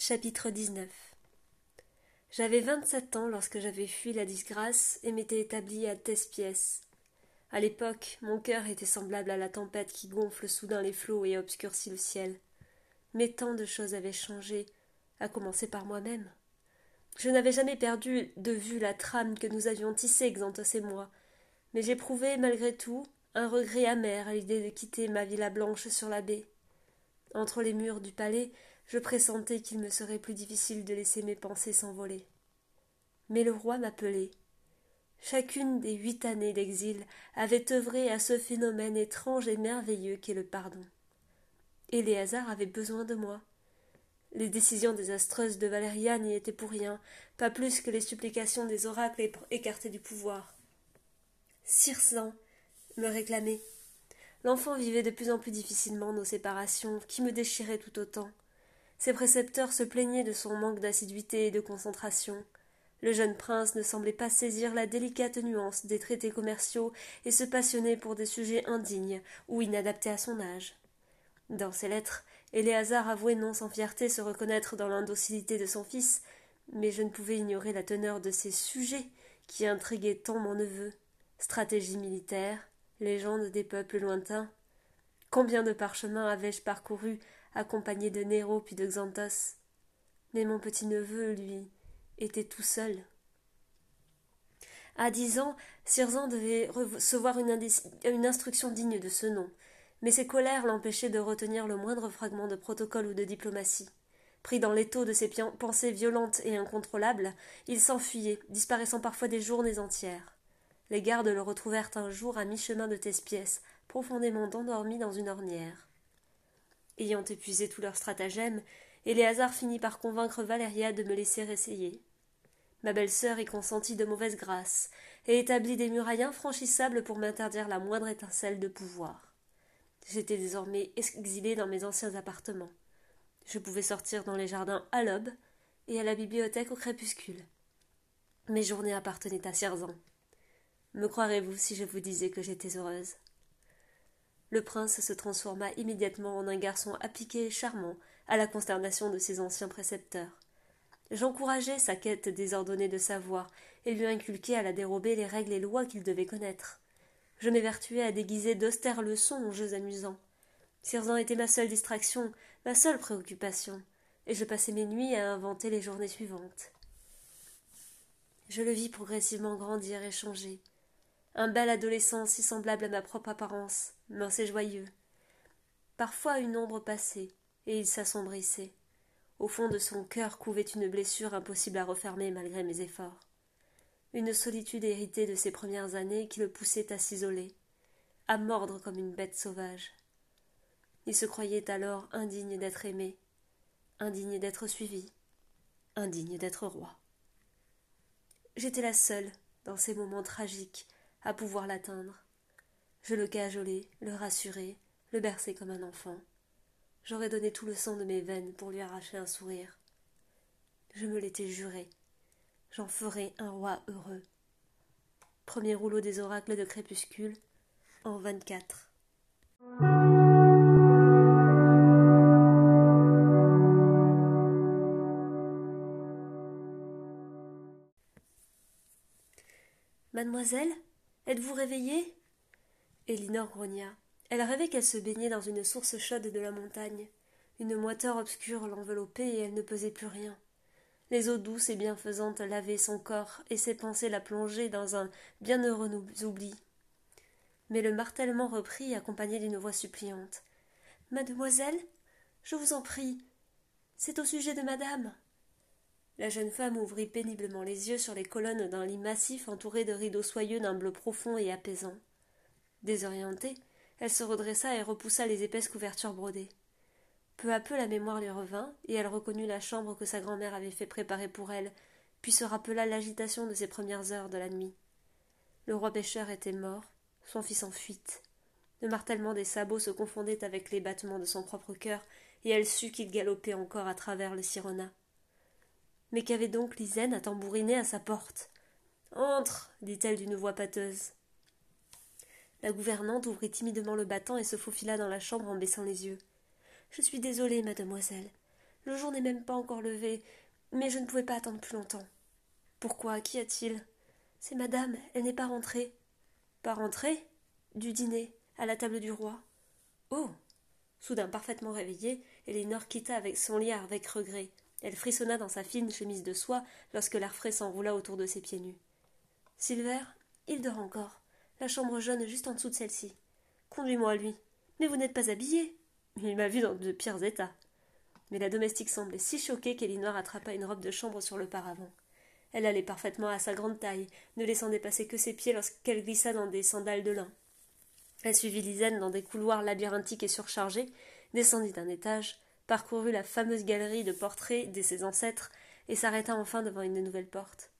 Chapitre 19 J'avais vingt-sept ans lorsque j'avais fui la disgrâce et m'étais établi à Thespiès. À l'époque, mon cœur était semblable à la tempête qui gonfle soudain les flots et obscurcit le ciel. Mais tant de choses avaient changé, à commencer par moi-même. Je n'avais jamais perdu de vue la trame que nous avions tissée, Xanthos et moi, mais j'éprouvais, malgré tout, un regret amer à l'idée de quitter ma villa blanche sur la baie. Entre les murs du palais, je pressentais qu'il me serait plus difficile de laisser mes pensées s'envoler. Mais le roi m'appelait. Chacune des huit années d'exil avait œuvré à ce phénomène étrange et merveilleux qu'est le pardon. Et les hasards avaient besoin de moi. Les décisions désastreuses de Valéria n'y étaient pour rien, pas plus que les supplications des oracles écartés du pouvoir. Circin me réclamait. L'enfant vivait de plus en plus difficilement nos séparations, qui me déchiraient tout autant. Ses précepteurs se plaignaient de son manque d'assiduité et de concentration. Le jeune prince ne semblait pas saisir la délicate nuance des traités commerciaux et se passionnait pour des sujets indignes ou inadaptés à son âge. Dans ses lettres, Éléazar avouait non sans fierté se reconnaître dans l'indocilité de son fils, mais je ne pouvais ignorer la teneur de ces sujets qui intriguaient tant mon neveu. Stratégie militaire, légende des peuples lointains. Combien de parchemins avais-je parcouru accompagné de Néro puis de Xanthos. Mais mon petit-neveu, lui, était tout seul. À dix ans, Sirzan devait recevoir une, instruction digne de ce nom, mais ses colères l'empêchaient de retenir le moindre fragment de protocole ou de diplomatie. Pris dans l'étau de ses pensées violentes et incontrôlables, il s'enfuyait, disparaissant parfois des journées entières. Les gardes le retrouvèrent un jour à mi-chemin de Thespiès, profondément endormi dans une ornière. Ayant épuisé tous leurs stratagèmes, Éléazar finit par convaincre Valéria de me laisser essayer. Ma belle-sœur y consentit de mauvaise grâce, et établit des murailles infranchissables pour m'interdire la moindre étincelle de pouvoir. J'étais désormais exilée dans mes anciens appartements. Je pouvais sortir dans les jardins à l'aube et à la bibliothèque au crépuscule. Mes journées appartenaient à Sirzan. Me croirez-vous si je vous disais que j'étais heureuse? Le prince se transforma immédiatement en un garçon appliqué et charmant, à la consternation de ses anciens précepteurs. J'encourageai sa quête désordonnée de savoir, et lui inculquai à la dérober les règles et lois qu'il devait connaître. Je m'évertuai à déguiser d'austères leçons aux jeux amusants. Sirzan était ma seule distraction, ma seule préoccupation, et je passais mes nuits à inventer les journées suivantes. Je le vis progressivement grandir et changer un bel adolescent si semblable à ma propre apparence, mince et joyeux. Parfois une ombre passait, et il s'assombrissait. Au fond de son cœur couvait une blessure impossible à refermer malgré mes efforts. Une solitude héritée de ses premières années qui le poussait à s'isoler, à mordre comme une bête sauvage. Il se croyait alors indigne d'être aimé, indigne d'être suivi, indigne d'être roi. J'étais la seule, dans ces moments tragiques, à pouvoir l'atteindre. Je le cajolai, le rassurai, le berçai comme un enfant. J'aurais donné tout le sang de mes veines pour lui arracher un sourire. Je me l'étais juré. J'en ferai un roi heureux. Premier rouleau des oracles de crépuscule, en vingt-quatre. Mademoiselle Êtes-vous réveillée? Elinor grogna. Elle rêvait qu'elle se baignait dans une source chaude de la montagne. Une moiteur obscure l'enveloppait et elle ne pesait plus rien. Les eaux douces et bienfaisantes lavaient son corps et ses pensées la plongeaient dans un bienheureux oubli. Mais le martèlement reprit, accompagné d'une voix suppliante. Mademoiselle, je vous en prie, c'est au sujet de madame. La jeune femme ouvrit péniblement les yeux sur les colonnes d'un lit massif entouré de rideaux soyeux d'un bleu profond et apaisant. Désorientée, elle se redressa et repoussa les épaisses couvertures brodées. Peu à peu la mémoire lui revint, et elle reconnut la chambre que sa grand-mère avait fait préparer pour elle, puis se rappela l'agitation de ses premières heures de la nuit. Le roi pêcheur était mort, son fils en fuite. Le martèlement des sabots se confondait avec les battements de son propre cœur, et elle sut qu'il galopait encore à travers le Sirona. Mais qu'avait donc Lisaine à tambouriner à sa porte? Entre dit-elle d'une voix pâteuse. La gouvernante ouvrit timidement le battant et se faufila dans la chambre en baissant les yeux. Je suis désolée, mademoiselle. Le jour n'est même pas encore levé, mais je ne pouvais pas attendre plus longtemps. Pourquoi? Qu'y a-t-il? C'est madame, elle n'est pas rentrée. Pas rentrée? Du dîner, à la table du roi. Oh Soudain parfaitement réveillée, Elinor quitta avec son lit avec regret. Elle frissonna dans sa fine chemise de soie lorsque l'air frais s'enroula autour de ses pieds nus. Silver, il dort encore. La chambre jaune juste en dessous de celle-ci. Conduis-moi, lui. Mais vous n'êtes pas habillé. Il m'a vu dans de pires états. Mais la domestique semblait si choquée qu'Elinor attrapa une robe de chambre sur le paravent. Elle allait parfaitement à sa grande taille, ne laissant dépasser que ses pieds lorsqu'elle glissa dans des sandales de lin. Elle suivit Lisanne dans des couloirs labyrinthiques et surchargés, descendit d'un étage, parcourut la fameuse galerie de portraits de ses ancêtres et s'arrêta enfin devant une nouvelle porte.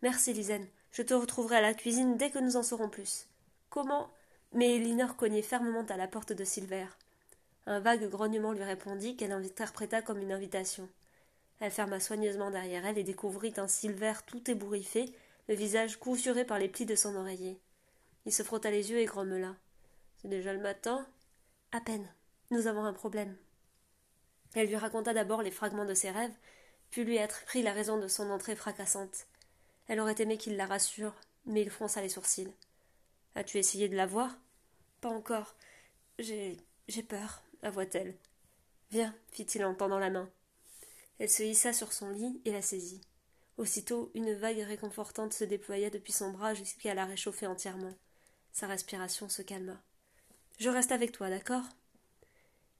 Merci, Lisanne. Je te retrouverai à la cuisine dès que nous en saurons plus. Comment? Mais Elinor cognait fermement à la porte de Silver. Un vague grognement lui répondit qu'elle interpréta comme une invitation. Elle ferma soigneusement derrière elle et découvrit un Silver tout ébouriffé, le visage cousuré par les plis de son oreiller. Il se frotta les yeux et grommela. C'est déjà le matin À peine. Nous avons un problème. Elle lui raconta d'abord les fragments de ses rêves, puis lui apprit la raison de son entrée fracassante. Elle aurait aimé qu'il la rassure, mais il fronça les sourcils. As-tu essayé de la voir? Pas encore. J'ai. j'ai peur, avoua-t-elle. Viens, fit-il en tendant la main. Elle se hissa sur son lit et la saisit. Aussitôt, une vague réconfortante se déploya depuis son bras jusqu'à la réchauffer entièrement. Sa respiration se calma. Je reste avec toi, d'accord?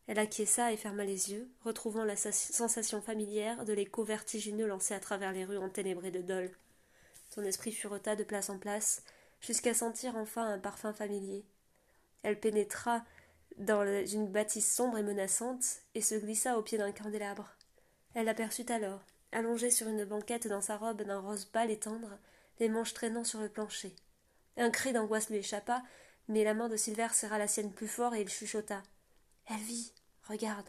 Elle acquiesça et ferma les yeux, retrouvant la sensation familière de l'écho vertigineux lancé à travers les rues enténébrées de Dole. Son esprit fureta de place en place, jusqu'à sentir enfin un parfum familier. Elle pénétra dans une bâtisse sombre et menaçante, et se glissa au pied d'un candélabre. Elle l'aperçut alors, allongée sur une banquette dans sa robe d'un rose pâle et tendre, les manches traînant sur le plancher. Un cri d'angoisse lui échappa, mais la main de Silver serra la sienne plus fort et il chuchota. Elle vit. Regarde.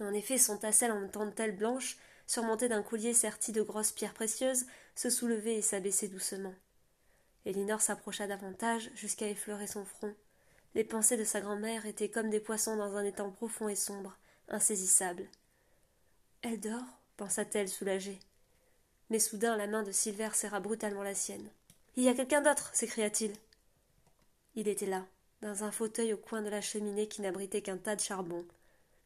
En effet, son tassel en dentelle blanche, surmonté d'un collier serti de grosses pierres précieuses, se soulevait et s'abaissait doucement. Elinor s'approcha davantage jusqu'à effleurer son front. Les pensées de sa grand-mère étaient comme des poissons dans un étang profond et sombre, insaisissables. Elle dort, pensa-t-elle soulagée. Mais soudain la main de Silver serra brutalement la sienne. Il y a quelqu'un d'autre s'écria-t-il. Il était là, dans un fauteuil au coin de la cheminée qui n'abritait qu'un tas de charbon,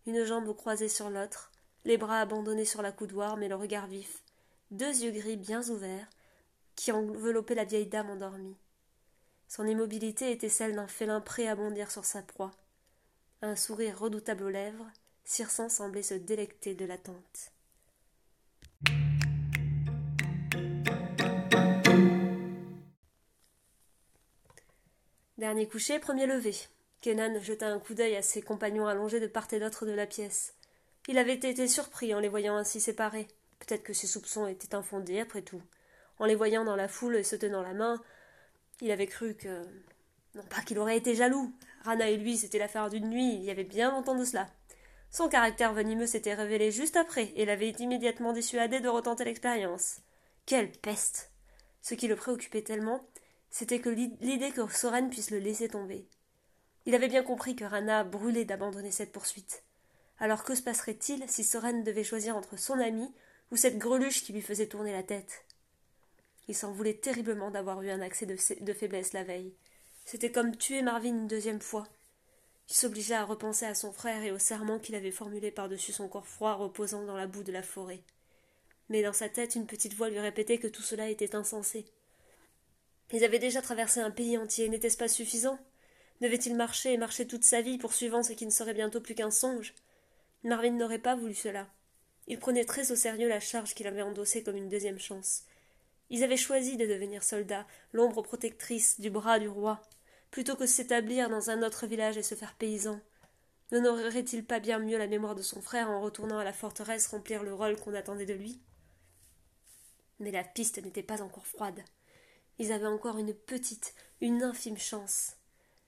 une jambe croisée sur l'autre, les bras abandonnés sur la coudoir, mais le regard vif, deux yeux gris bien ouverts, qui enveloppaient la vieille dame endormie. Son immobilité était celle d'un félin prêt à bondir sur sa proie. Un sourire redoutable aux lèvres, Circin semblait se délecter de l'attente. Dernier coucher, premier lever. Kenan jeta un coup d'œil à ses compagnons allongés de part et d'autre de la pièce. Il avait été surpris en les voyant ainsi séparés. Peut-être que ses soupçons étaient infondés, après tout. En les voyant dans la foule et se tenant la main, il avait cru que. Non pas qu'il aurait été jaloux. Rana et lui, c'était l'affaire d'une nuit, il y avait bien longtemps de cela. Son caractère venimeux s'était révélé juste après, et l'avait immédiatement dissuadé de retenter l'expérience. Quelle peste Ce qui le préoccupait tellement, c'était que l'idée que Soren puisse le laisser tomber. Il avait bien compris que Rana brûlait d'abandonner cette poursuite. Alors que se passerait-il si Soren devait choisir entre son ami ou cette greluche qui lui faisait tourner la tête? Il s'en voulait terriblement d'avoir eu un accès de, faiblesse la veille. C'était comme tuer Marvin une deuxième fois. Il s'obligea à repenser à son frère et au serment qu'il avait formulé par-dessus son corps froid reposant dans la boue de la forêt. Mais dans sa tête, une petite voix lui répétait que tout cela était insensé. Ils avaient déjà traversé un pays entier, n'était-ce pas suffisant? Devait-il marcher et marcher toute sa vie, poursuivant ce qui ne serait bientôt plus qu'un songe? Marvin n'aurait pas voulu cela. Il prenait très au sérieux la charge qu'il avait endossée comme une deuxième chance. Ils avaient choisi de devenir soldats, l'ombre protectrice du bras du roi, plutôt que s'établir dans un autre village et se faire paysan. N'honorerait-il pas bien mieux la mémoire de son frère en retournant à la forteresse remplir le rôle qu'on attendait de lui? Mais la piste n'était pas encore froide. Ils avaient encore une petite, une infime chance.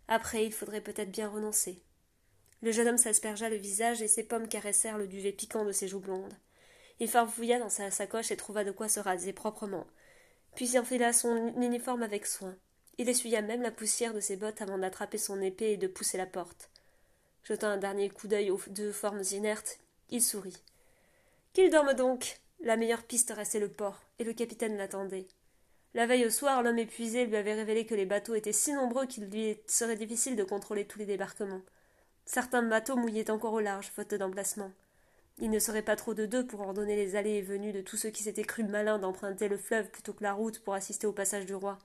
Après, il faudrait peut-être bien renoncer. Le jeune homme s'aspergea le visage et ses pommes caressèrent le duvet piquant de ses joues blondes. Il farfouilla dans sa sacoche et trouva de quoi se raser proprement. Puis il enfila son uniforme avec soin. Il essuya même la poussière de ses bottes avant d'attraper son épée et de pousser la porte. Jetant un dernier coup d'œil aux deux formes inertes, Il sourit. Qu'il dorme donc. La meilleure piste restait le port, et le capitaine l'attendait. La veille au soir, l'homme épuisé lui avait révélé que les bateaux étaient si nombreux qu'il lui serait difficile de contrôler tous les débarquements. Certains bateaux mouillaient encore au large, faute d'emplacement. Il ne serait pas trop de deux pour ordonner les allées et venues de tous ceux qui s'étaient crus malins d'emprunter le fleuve plutôt que la route pour assister au passage du roi.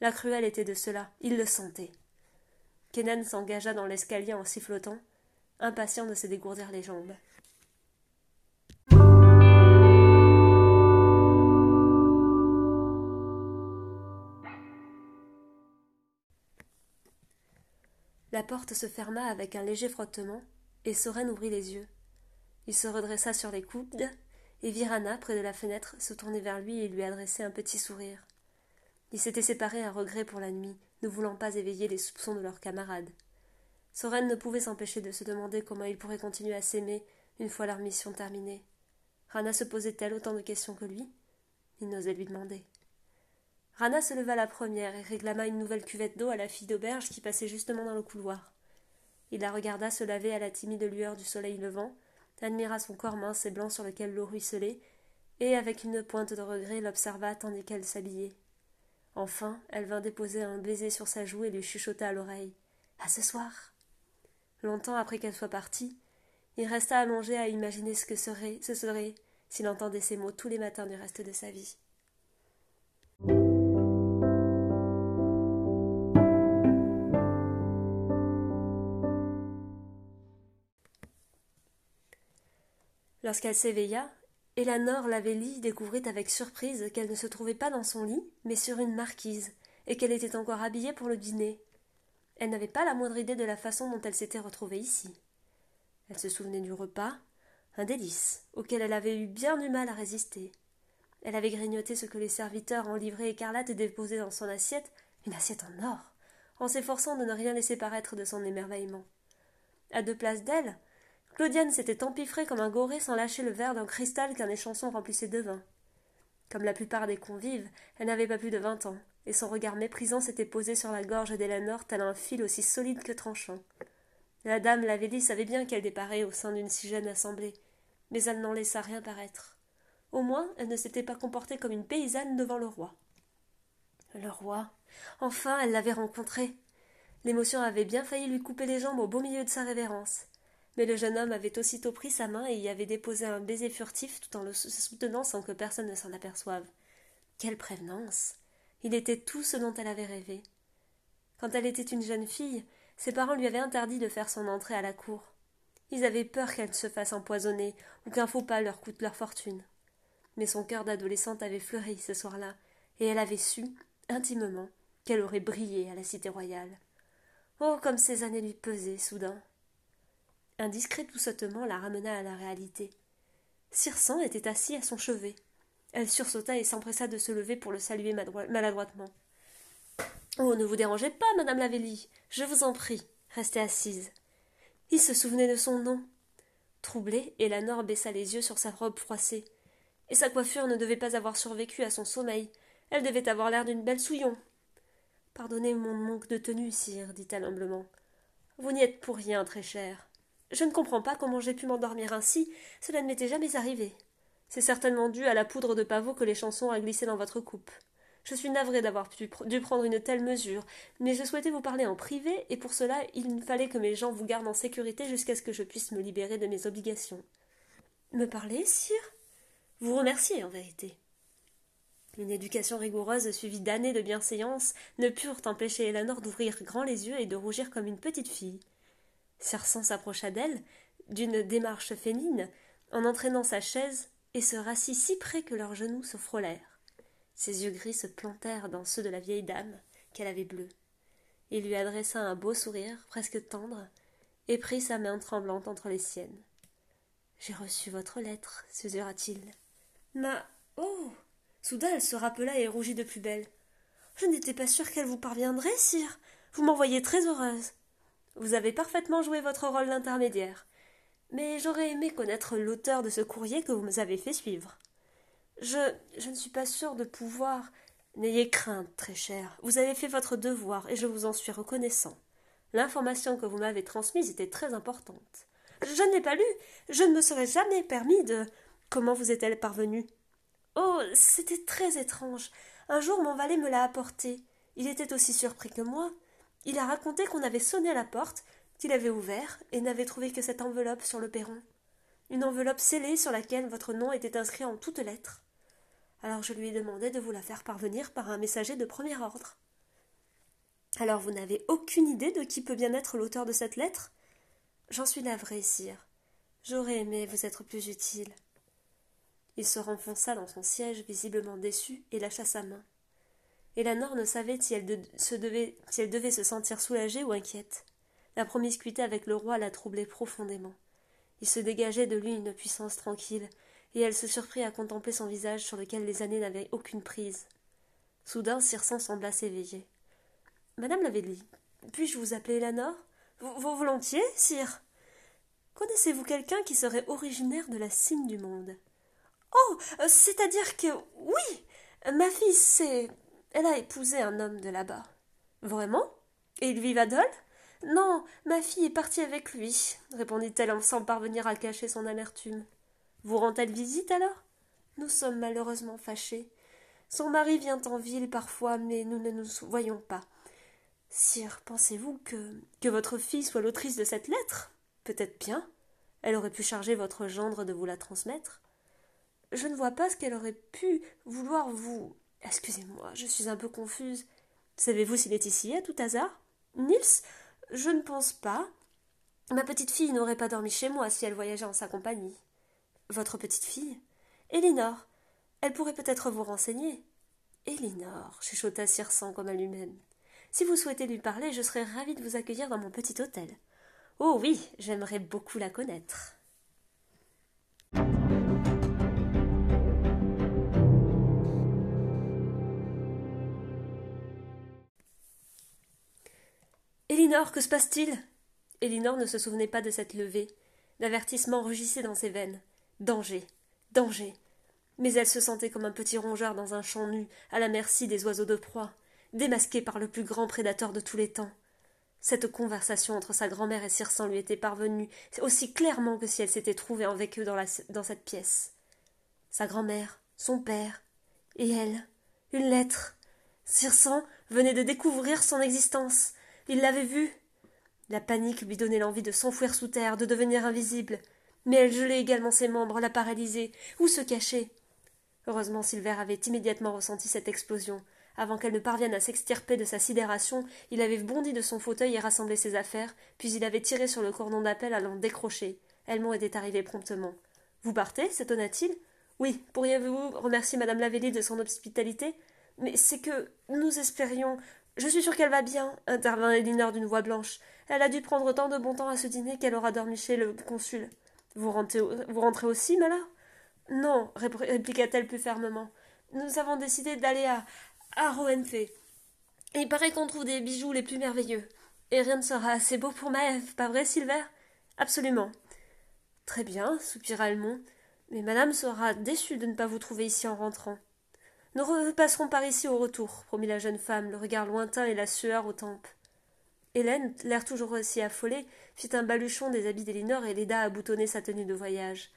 La cruelle était de cela, il le sentait. Kenan s'engagea dans l'escalier en sifflotant, impatient de se dégourdir les jambes. La porte se ferma avec un léger frottement, et Soren ouvrit les yeux. Il se redressa sur les coudes, et Virana, près de la fenêtre, se tournait vers lui et lui adressait un petit sourire. Ils s'étaient séparés à regret pour la nuit, ne voulant pas éveiller les soupçons de leurs camarades. Soren ne pouvait s'empêcher de se demander comment ils pourraient continuer à s'aimer une fois leur mission terminée. Rana se posait-elle autant de questions que lui? Il n'osait lui demander. Rana se leva la première et réclama une nouvelle cuvette d'eau à la fille d'auberge qui passait justement dans le couloir. Il la regarda se laver à la timide lueur du soleil levant, admira son corps mince et blanc sur lequel l'eau ruisselait, et avec une pointe de regret l'observa tandis qu'elle s'habillait. Enfin, elle vint déposer un baiser sur sa joue et lui chuchota à l'oreille. À ce soir. Longtemps après qu'elle soit partie, il resta allongé à imaginer ce que serait, ce serait, s'il entendait ces mots tous les matins du reste de sa vie. Lorsqu'elle s'éveilla, Elanor Lavelli découvrit avec surprise qu'elle ne se trouvait pas dans son lit, mais sur une marquise, et qu'elle était encore habillée pour le dîner. Elle n'avait pas la moindre idée de la façon dont elle s'était retrouvée ici. Elle se souvenait du repas, un délice, auquel elle avait eu bien du mal à résister. Elle avait grignoté ce que les serviteurs en livrée écarlate déposaient dans son assiette, une assiette en or, en s'efforçant de ne rien laisser paraître de son émerveillement. À deux places d'elle, Claudiane s'était empiffrée comme un goré sans lâcher le verre d'un cristal qu'un échanson remplissait de vin. Comme la plupart des convives, elle n'avait pas plus de vingt ans, et son regard méprisant s'était posé sur la gorge d'Elanor tel un fil aussi solide que tranchant. La dame Lavelli savait bien qu'elle déparait au sein d'une si jeune assemblée, mais elle n'en laissa rien paraître. Au moins, elle ne s'était pas comportée comme une paysanne devant le roi. Le roi? Enfin, elle l'avait rencontré. L'émotion avait bien failli lui couper les jambes au beau milieu de sa révérence. Mais le jeune homme avait aussitôt pris sa main et y avait déposé un baiser furtif tout en le soutenant sans que personne ne s'en aperçoive. Quelle prévenance. Il était tout ce dont elle avait rêvé. Quand elle était une jeune fille, ses parents lui avaient interdit de faire son entrée à la cour. Ils avaient peur qu'elle se fasse empoisonner ou qu'un faux pas leur coûte leur fortune. Mais son cœur d'adolescente avait fleuri ce soir-là, et elle avait su, intimement, qu'elle aurait brillé à la cité royale. Oh, comme ces années lui pesaient, soudain. Un discret doucettement la ramena à la réalité. Circin était assis à son chevet. Elle sursauta et s'empressa de se lever pour le saluer maladroitement. Oh, ne vous dérangez pas, madame Lavelli. Je vous en prie. Restez assise. Il se souvenait de son nom. Troublée, Elanor baissa les yeux sur sa robe froissée. Et sa coiffure ne devait pas avoir survécu à son sommeil. Elle devait avoir l'air d'une belle souillon. Pardonnez mon manque de tenue, sire, dit-elle humblement. Vous n'y êtes pour rien, très cher. Je ne comprends pas comment j'ai pu m'endormir ainsi, cela ne m'était jamais arrivé. C'est certainement dû à la poudre de pavot que les chansons a glissé dans votre coupe. Je suis navrée d'avoir dû prendre une telle mesure, mais je souhaitais vous parler en privé, et pour cela il fallait que mes gens vous gardent en sécurité jusqu'à ce que je puisse me libérer de mes obligations. Me parler, sire? Vous remercier, en vérité. Une éducation rigoureuse suivie d'années de bienséance ne purent empêcher Elanor d'ouvrir grand les yeux et de rougir comme une petite fille. Cersan s'approcha d'elle, d'une démarche féline, en entraînant sa chaise, et se rassit si près que leurs genoux se frôlèrent. Ses yeux gris se plantèrent dans ceux de la vieille dame, qu'elle avait bleue. Il lui adressa un beau sourire, presque tendre, et prit sa main tremblante entre les siennes. J'ai reçu votre lettre, susurra-t-il. Ma. Oh Soudain elle se rappela et rougit de plus belle. Je n'étais pas sûre qu'elle vous parviendrait, sire. Vous m'envoyez très heureuse. Vous avez parfaitement joué votre rôle d'intermédiaire. Mais j'aurais aimé connaître l'auteur de ce courrier que vous nous avez fait suivre. Je. je ne suis pas sûre de pouvoir. N'ayez crainte, très cher. Vous avez fait votre devoir et je vous en suis reconnaissant. L'information que vous m'avez transmise était très importante. Je ne l'ai pas lu. Je ne me serais jamais permis de. Comment vous est-elle parvenue? Oh, c'était très étrange. Un jour, mon valet me l'a apporté. Il était aussi surpris que moi. Il a raconté qu'on avait sonné à la porte, qu'il avait ouvert, et n'avait trouvé que cette enveloppe sur le perron. Une enveloppe scellée sur laquelle votre nom était inscrit en toutes lettres. Alors je lui ai demandé de vous la faire parvenir par un messager de premier ordre. Alors vous n'avez aucune idée de qui peut bien être l'auteur de cette lettre? J'en suis navré, sire. J'aurais aimé vous être plus utile. Il se renfonça dans son siège, visiblement déçu, et lâcha sa main. Eleanor ne savait si elle, devait, se sentir soulagée ou inquiète. La promiscuité avec le roi la troublait profondément. Il se dégageait de lui une puissance tranquille, et elle se surprit à contempler son visage sur lequel les années n'avaient aucune prise. Soudain, Circin sembla s'éveiller. Madame Lavelli, puis-je vous appeler Eleanor Vous volontiers, sire Connaissez-vous quelqu'un qui serait originaire de la cime du monde? Oh, euh, c'est-à-dire que oui, ma fille, c'est. Elle a épousé un homme de là-bas. Vraiment? Et il vit à Dole Non, ma fille est partie avec lui, répondit-elle sans parvenir à cacher son amertume. Vous rend-elle visite alors? Nous sommes malheureusement fâchés. Son mari vient en ville parfois, mais nous ne nous voyons pas. Sire, pensez-vous que, que votre fille soit l'autrice de cette lettre? Peut-être bien. Elle aurait pu charger votre gendre de vous la transmettre. Je ne vois pas ce qu'elle aurait pu vouloir vous. Excusez-moi, je suis un peu confuse. Savez-vous s'il est ici à tout hasard? Nils? Je ne pense pas. Ma petite fille n'aurait pas dormi chez moi si elle voyageait en sa compagnie. Votre petite fille? Elinor. Elle pourrait peut-être vous renseigner. Elinor, chuchota Circent comme à lui-même. Si vous souhaitez lui parler, je serais ravie de vous accueillir dans mon petit hôtel. Oh oui, j'aimerais beaucoup la connaître. Elinor, que se passe-t-il? Elinor ne se souvenait pas de cette levée. L'avertissement rugissait dans ses veines. Danger. Danger. Mais elle se sentait comme un petit rongeur dans un champ nu, à la merci des oiseaux de proie, démasqué par le plus grand prédateur de tous les temps. Cette conversation entre sa grand-mère et Circin lui était parvenue aussi clairement que si elle s'était trouvée avec eux dans, cette pièce. Sa grand-mère, son père, et elle. Une lettre. Circin venait de découvrir son existence. Il l'avait vue. La panique lui donnait l'envie de s'enfouir sous terre, de devenir invisible. Mais elle gelait également ses membres, la paralysait. Où se cacher Heureusement, Silver avait immédiatement ressenti cette explosion. Avant qu'elle ne parvienne à s'extirper de sa sidération, il avait bondi de son fauteuil et rassemblé ses affaires, puis il avait tiré sur le cordon d'appel allant décrocher. Elmont était arrivé promptement. Vous partez? s'étonna-t-il. Oui, pourriez-vous remercier madame Lavelli de son hospitalité? Mais c'est que nous espérions. Je suis sûre qu'elle va bien, intervint Elinor d'une voix blanche. Elle a dû prendre tant de bon temps à ce dîner qu'elle aura dormi chez le consul. Vous rentrez, vous rentrez aussi, malheur Non, répliqua-t-elle plus fermement. Nous avons décidé d'aller à, à Roenfe. Il paraît qu'on trouve des bijoux les plus merveilleux. Et rien ne sera assez beau pour Maëve, pas vrai, Silver? Absolument. Très bien, soupira Almond. Mais madame sera déçue de ne pas vous trouver ici en rentrant. Nous repasserons par ici au retour, promit la jeune femme, le regard lointain et la sueur aux tempes. Hélène, l'air toujours aussi affolée, fit un baluchon des habits d'Elinor et l'aida à boutonner sa tenue de voyage.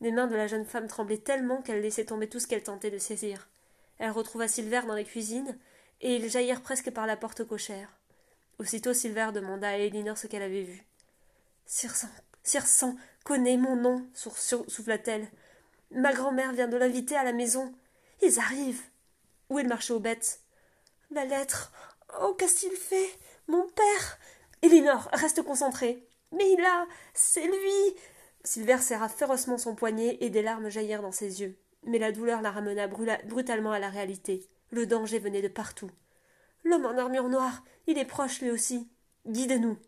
Les mains de la jeune femme tremblaient tellement qu'elle laissait tomber tout ce qu'elle tentait de saisir. Elle retrouva Silver dans les cuisines, et ils jaillirent presque par la porte cochère. Aussitôt Silver demanda à Elinor ce qu'elle avait vu. Circent, Circent, connaît mon nom, souffla-t-elle. Ma grand-mère vient de l'inviter à la maison. Ils arrivent. Où est le marché aux bêtes? La lettre. Oh, qu'il fait? Mon père Elinor, reste concentrée. Mais il a. C'est lui Silver serra férocement son poignet et des larmes jaillirent dans ses yeux. Mais la douleur la ramena brutalement à la réalité. Le danger venait de partout. L'homme en armure noire, il est proche lui aussi. Guide-nous.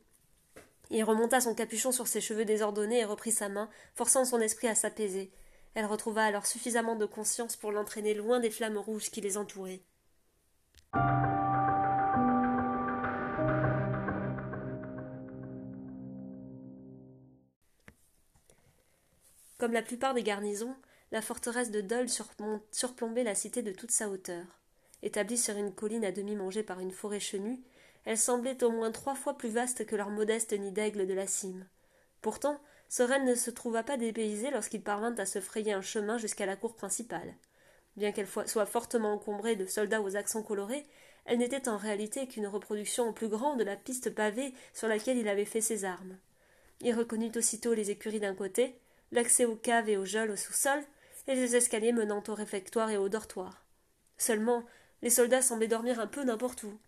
Il remonta son capuchon sur ses cheveux désordonnés et reprit sa main, forçant son esprit à s'apaiser. Elle retrouva alors suffisamment de conscience pour l'entraîner loin des flammes rouges qui les entouraient. Comme la plupart des garnisons, la forteresse de Dole surplombait la cité de toute sa hauteur. Établie sur une colline à demi mangée par une forêt chenue, elle semblait au moins trois fois plus vaste que leur modeste nid d'aigle de la cime. Pourtant, Soren ne se trouva pas dépaysé lorsqu'il parvint à se frayer un chemin jusqu'à la cour principale. Bien qu'elle soit fortement encombrée de soldats aux accents colorés, elle n'était en réalité qu'une reproduction en plus grand de la piste pavée sur laquelle il avait fait ses armes. Il reconnut aussitôt les écuries d'un côté, l'accès aux caves et aux geôles au sous-sol, et les escaliers menant au réfectoire et au dortoir. Seulement, les soldats semblaient dormir un peu n'importe où.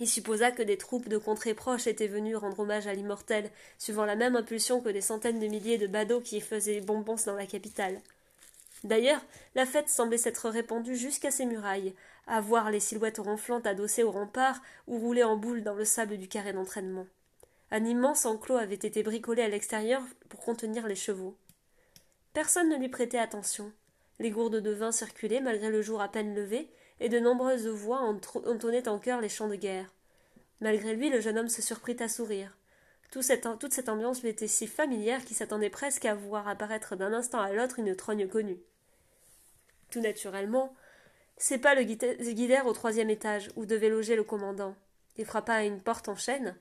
Il supposa que des troupes de contrées proches étaient venues rendre hommage à l'immortel, suivant la même impulsion que des centaines de milliers de badauds qui faisaient bonbons dans la capitale. D'ailleurs, la fête semblait s'être répandue jusqu'à ses murailles, à voir les silhouettes ronflantes adossées au rempart ou rouler en boule dans le sable du carré d'entraînement. Un immense enclos avait été bricolé à l'extérieur pour contenir les chevaux. Personne ne lui prêtait attention. Les gourdes de vin circulaient malgré le jour à peine levé, et de nombreuses voix entonnaient en chœur les chants de guerre. Malgré lui, le jeune homme se surprit à sourire. toute cette ambiance lui était si familière qu'il s'attendait presque à voir apparaître d'un instant à l'autre une trogne connue. Tout naturellement, c'est pas le guidère au troisième étage où devait loger le commandant. Il frappa à une porte en chêne,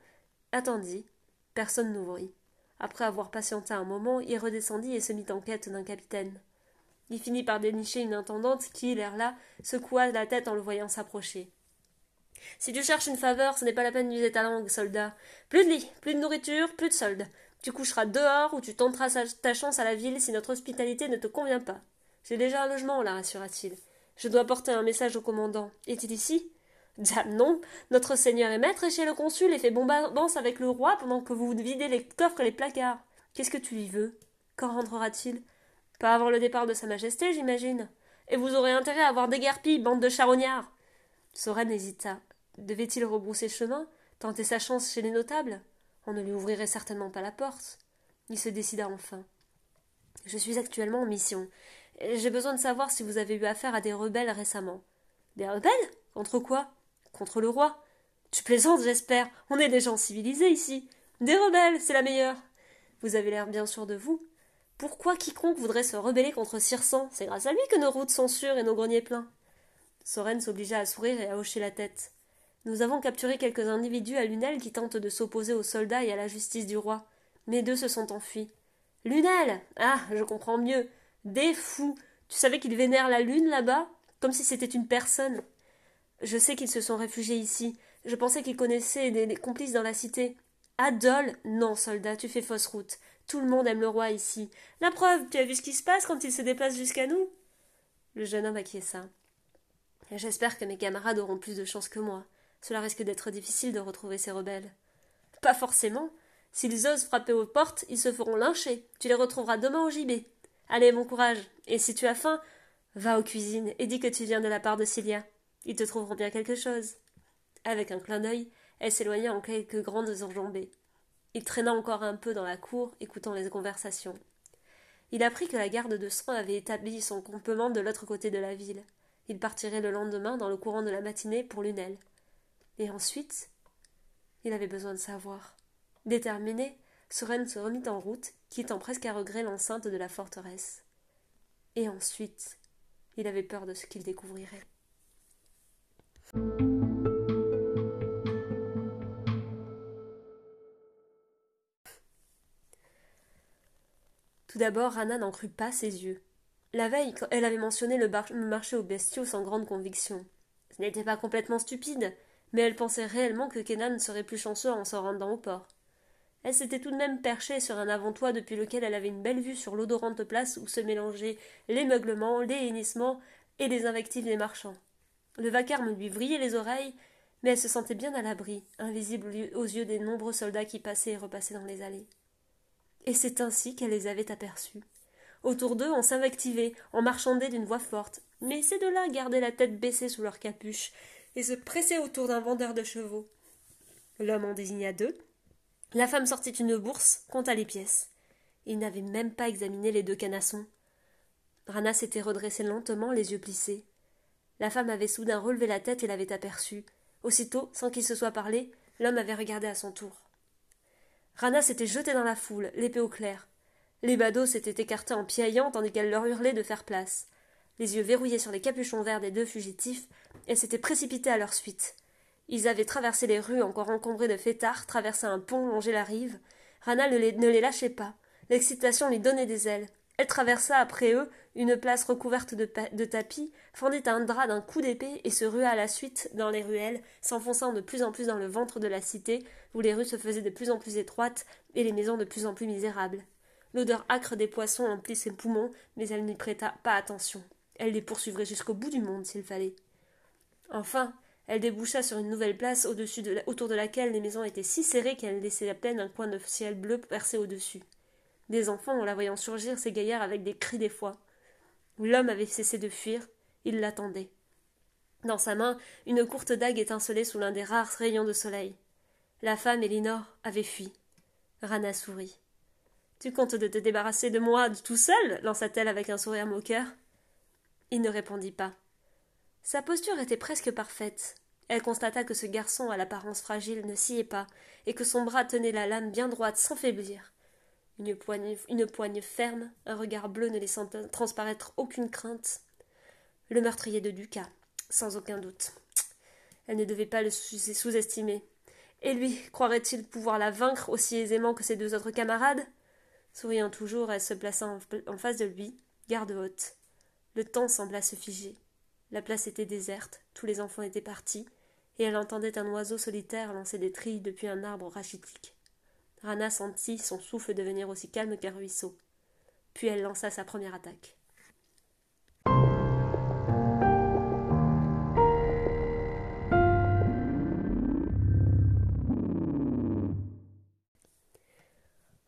attendit. Personne n'ouvrit. Après avoir patienté un moment, il redescendit et se mit en quête d'un capitaine. Il finit par dénicher une intendante qui, l'air là, secoua la tête en le voyant s'approcher. Si tu cherches une faveur, ce n'est pas la peine d'user ta langue, soldat. Plus de lit, plus de nourriture, plus de soldes. Tu coucheras dehors ou tu tenteras ta chance à la ville si notre hospitalité ne te convient pas. J'ai déjà un logement, la rassura-t-il. Je dois porter un message au commandant. Est-il ici? Diable non Notre seigneur est maître chez le consul et fait bombance avec le roi pendant que vous videz les coffres et les placards. Qu'est-ce que tu y veux? Quand rentrera-t-il Pas avant le départ de Sa Majesté, j'imagine. Et vous aurez intérêt à avoir déguerpi, bande de charognards Soren hésita. Devait-il rebrousser chemin Tenter sa chance chez les notables? On ne lui ouvrirait certainement pas la porte. Il se décida enfin. Je suis actuellement en mission. J'ai besoin de savoir si vous avez eu affaire à des rebelles récemment. Des rebelles? Contre quoi? Contre le roi. Tu plaisantes, j'espère. On est des gens civilisés ici. Des rebelles, c'est la meilleure. Vous avez l'air bien sûr de vous. Pourquoi quiconque voudrait se rebeller contre Cirsan C'est grâce à lui que nos routes sont sûres et nos greniers pleins. Soren s'obligea à sourire et à hocher la tête. Nous avons capturé quelques individus à Lunel qui tentent de s'opposer aux soldats et à la justice du roi. Mais deux se sont enfuis. Lunel Ah, je comprends mieux. Des fous. Tu savais qu'ils vénèrent la lune là-bas? Comme si c'était une personne. Je sais qu'ils se sont réfugiés ici. Je pensais qu'ils connaissaient des, complices dans la cité. Adol? Non, soldat, tu fais fausse route. Tout le monde aime le roi ici. La preuve, tu as vu ce qui se passe quand il se déplace jusqu'à nous? Le jeune homme acquiesça. J'espère que mes camarades auront plus de chance que moi. Cela risque d'être difficile de retrouver ces rebelles. Pas forcément. S'ils osent frapper aux portes, ils se feront lyncher. Tu les retrouveras demain au gibet. Allez, bon courage. Et si tu as faim, va aux cuisines et dis que tu viens de la part de Cilia. Ils te trouveront bien quelque chose. Avec un clin d'œil, elle s'éloigna en quelques grandes enjambées. Il traîna encore un peu dans la cour, écoutant les conversations. Il apprit que la garde de sang avait établi son campement de l'autre côté de la ville. Il partirait le lendemain dans le courant de la matinée pour Lunel. Et ensuite, il avait besoin de savoir. Déterminé, Soren se remit en route, quittant presque à regret l'enceinte de la forteresse. Et ensuite, il avait peur de ce qu'il découvrirait. Tout d'abord, Rana n'en crut pas ses yeux. La veille, elle avait mentionné le, marché aux bestiaux sans grande conviction. Ce n'était pas complètement stupide, mais elle pensait réellement que Kenan serait plus chanceux en s'en rendant au port. Elle s'était tout de même perchée sur un avant-toit depuis lequel elle avait une belle vue sur l'odorante place où se mélangeaient les meuglements, les hennissements et les invectives des marchands. Le vacarme lui vrillait les oreilles, mais elle se sentait bien à l'abri, invisible aux yeux des nombreux soldats qui passaient et repassaient dans les allées. Et c'est ainsi qu'elle les avait aperçus. Autour d'eux, on s'invectivait, on marchandait d'une voix forte, mais ces deux-là gardaient la tête baissée sous leur capuche et se pressaient autour d'un vendeur de chevaux. L'homme en désigna deux, la femme sortit une bourse, compta les pièces. Il n'avait même pas examiné les deux canassons. Rana s'était redressée lentement, les yeux plissés. La femme avait soudain relevé la tête et l'avait aperçu. Aussitôt, sans qu'il se soit parlé, l'homme avait regardé à son tour. Rana s'était jetée dans la foule, l'épée au clair. Les badauds s'étaient écartés en piaillant tandis qu'elle leur hurlait de faire place. Les yeux verrouillés sur les capuchons verts des deux fugitifs, elle s'était précipitée à leur suite. Ils avaient traversé les rues encore encombrées de fêtards, traversé un pont, longé la rive. Rana ne les, lâchait pas. L'excitation lui donnait des ailes. Elle traversa après eux une place recouverte de, tapis, fendit un drap d'un coup d'épée et se rua à la suite dans les ruelles, s'enfonçant de plus en plus dans le ventre de la cité, où les rues se faisaient de plus en plus étroites et les maisons de plus en plus misérables. L'odeur âcre des poissons emplit ses poumons, mais elle n'y prêta pas attention. Elle les poursuivrait jusqu'au bout du monde s'il fallait. Enfin, elle déboucha sur une nouvelle place autour de laquelle les maisons étaient si serrées qu'elle laissait à peine un coin de ciel bleu percé au-dessus. Des enfants, en la voyant surgir, s'égayèrent avec des cris d'effroi. L'homme avait cessé de fuir, il l'attendait. Dans sa main, une courte dague étincelait sous l'un des rares rayons de soleil. La femme, Elinor, avait fui. Rana sourit. Tu comptes de te débarrasser de moi tout seul? lança-t-elle avec un sourire moqueur. Il ne répondit pas. Sa posture était presque parfaite. Elle constata que ce garçon à l'apparence fragile ne sciait pas, et que son bras tenait la lame bien droite sans faiblir. Une poigne, ferme, un regard bleu ne laissant transparaître aucune crainte. Le meurtrier de Ducas, sans aucun doute. Elle ne devait pas le sous-estimer. Et lui, croirait-il pouvoir la vaincre aussi aisément que ses deux autres camarades? Souriant toujours, elle se plaça en, face de lui, garde haute. Le temps sembla se figer. La place était déserte, tous les enfants étaient partis, et elle entendait un oiseau solitaire lancer des trilles depuis un arbre rachitique. Rana sentit son souffle devenir aussi calme qu'un ruisseau. Puis elle lança sa première attaque.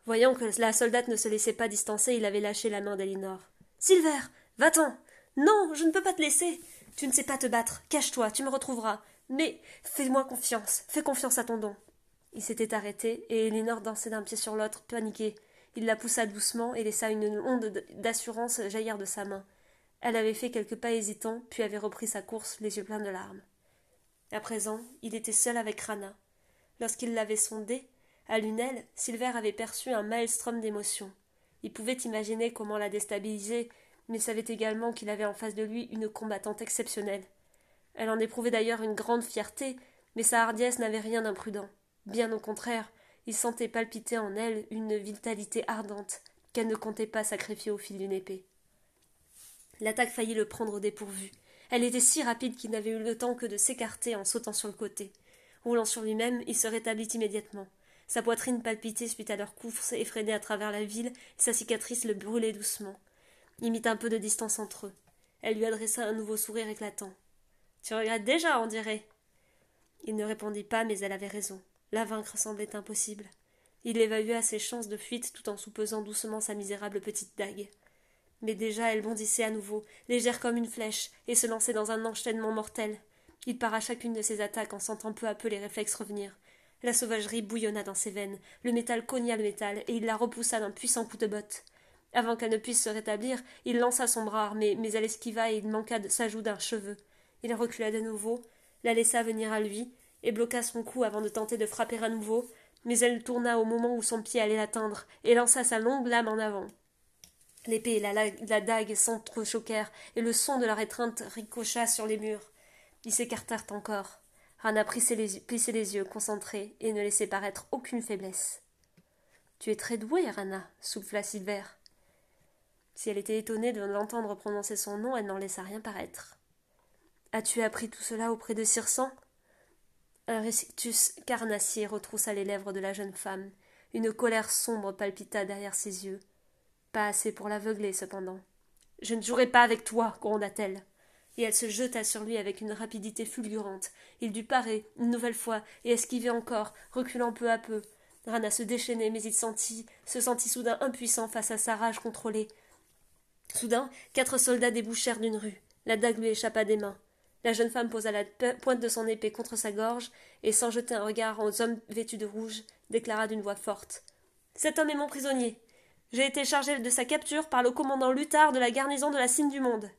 Voyant que la soldate ne se laissait pas distancer, il avait lâché la main d'Elinor. Silver, va-t'en. Non, je ne peux pas te laisser. Tu ne sais pas te battre. Cache-toi, tu me retrouveras. Mais fais-moi confiance. Fais confiance à ton don. Il s'était arrêté, et Elinor dansait d'un pied sur l'autre, paniquée. Il la poussa doucement et laissa une onde d'assurance jaillir de sa main. Elle avait fait quelques pas hésitants, puis avait repris sa course, les yeux pleins de larmes. À présent, il était seul avec Rana. Lorsqu'il l'avait sondée, à Lunel, Silver avait perçu un maelstrom d'émotions. Il pouvait imaginer comment la déstabiliser, mais savait également qu'il avait en face de lui une combattante exceptionnelle. Elle en éprouvait d'ailleurs une grande fierté, mais sa hardiesse n'avait rien d'imprudent. Bien au contraire, il sentait palpiter en elle une vitalité ardente qu'elle ne comptait pas sacrifier au fil d'une épée. L'attaque faillit le prendre au dépourvu. Elle était si rapide qu'il n'avait eu le temps que de s'écarter en sautant sur le côté. Roulant sur lui-même, il se rétablit immédiatement. Sa poitrine palpitait suite à leur course effrénée à travers la ville, sa cicatrice le brûlait doucement. Il mit un peu de distance entre eux. Elle lui adressa un nouveau sourire éclatant. Tu regrettes déjà, on dirait. Il ne répondit pas, mais elle avait raison. La vaincre semblait impossible. Il évalua ses chances de fuite tout en soupesant doucement sa misérable petite dague. Mais déjà elle bondissait à nouveau, légère comme une flèche, et se lançait dans un enchaînement mortel. Il para chacune de ses attaques en sentant peu à peu les réflexes revenir. La sauvagerie bouillonna dans ses veines, le métal cogna le métal, et il la repoussa d'un puissant coup de botte. Avant qu'elle ne puisse se rétablir, il lança son bras armé, mais elle esquiva et il manqua de sa joue d'un cheveu. Il recula de nouveau, la laissa venir à lui, et bloqua son cou avant de tenter de frapper à nouveau, mais elle tourna au moment où son pied allait l'atteindre, et lança sa longue lame en avant. L'épée et la, la dague s'entrechoquèrent, et le son de leur étreinte ricocha sur les murs. Ils s'écartèrent encore. Rana plissait les, yeux, concentrée, et ne laissait paraître aucune faiblesse. Tu es très douée, Rana, souffla Silver. Si elle était étonnée de l'entendre prononcer son nom, elle n'en laissa rien paraître. As-tu appris tout cela auprès de Cirsan? Un rictus carnassier retroussa les lèvres de la jeune femme. Une colère sombre palpita derrière ses yeux. Pas assez pour l'aveugler, cependant. Je ne jouerai pas avec toi, gronda-t-elle et elle se jeta sur lui avec une rapidité fulgurante. Il dut parer, une nouvelle fois, et esquiver encore, reculant peu à peu. Rana se déchaînait, mais il sentit, se sentit soudain impuissant face à sa rage contrôlée. Soudain, quatre soldats débouchèrent d'une rue. La dague lui échappa des mains. La jeune femme posa la pointe de son épée contre sa gorge, et sans jeter un regard aux hommes vêtus de rouge, déclara d'une voix forte. Cet homme est mon prisonnier. J'ai été chargé de sa capture par le commandant Luthard de la garnison de la cime du monde.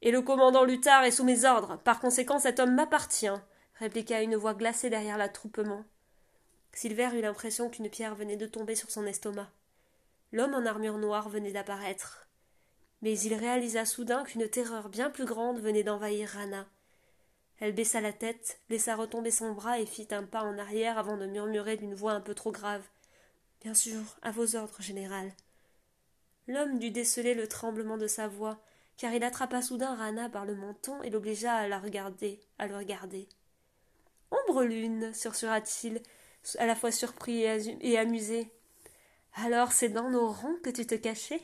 Et le commandant Luthard est sous mes ordres. Par conséquent, cet homme m'appartient, répliqua une voix glacée derrière l'attroupement. Silver eut l'impression qu'une pierre venait de tomber sur son estomac. L'homme en armure noire venait d'apparaître. Mais il réalisa soudain qu'une terreur bien plus grande venait d'envahir Rana. Elle baissa la tête, laissa retomber son bras et fit un pas en arrière avant de murmurer d'une voix un peu trop grave. Bien sûr, à vos ordres, général. L'homme dut déceler le tremblement de sa voix, car il attrapa soudain Rana par le menton et l'obligea à la regarder, à le regarder. Ombre lune, sursura-t-il, à la fois surpris et amusé. Alors c'est dans nos rangs que tu te cachais?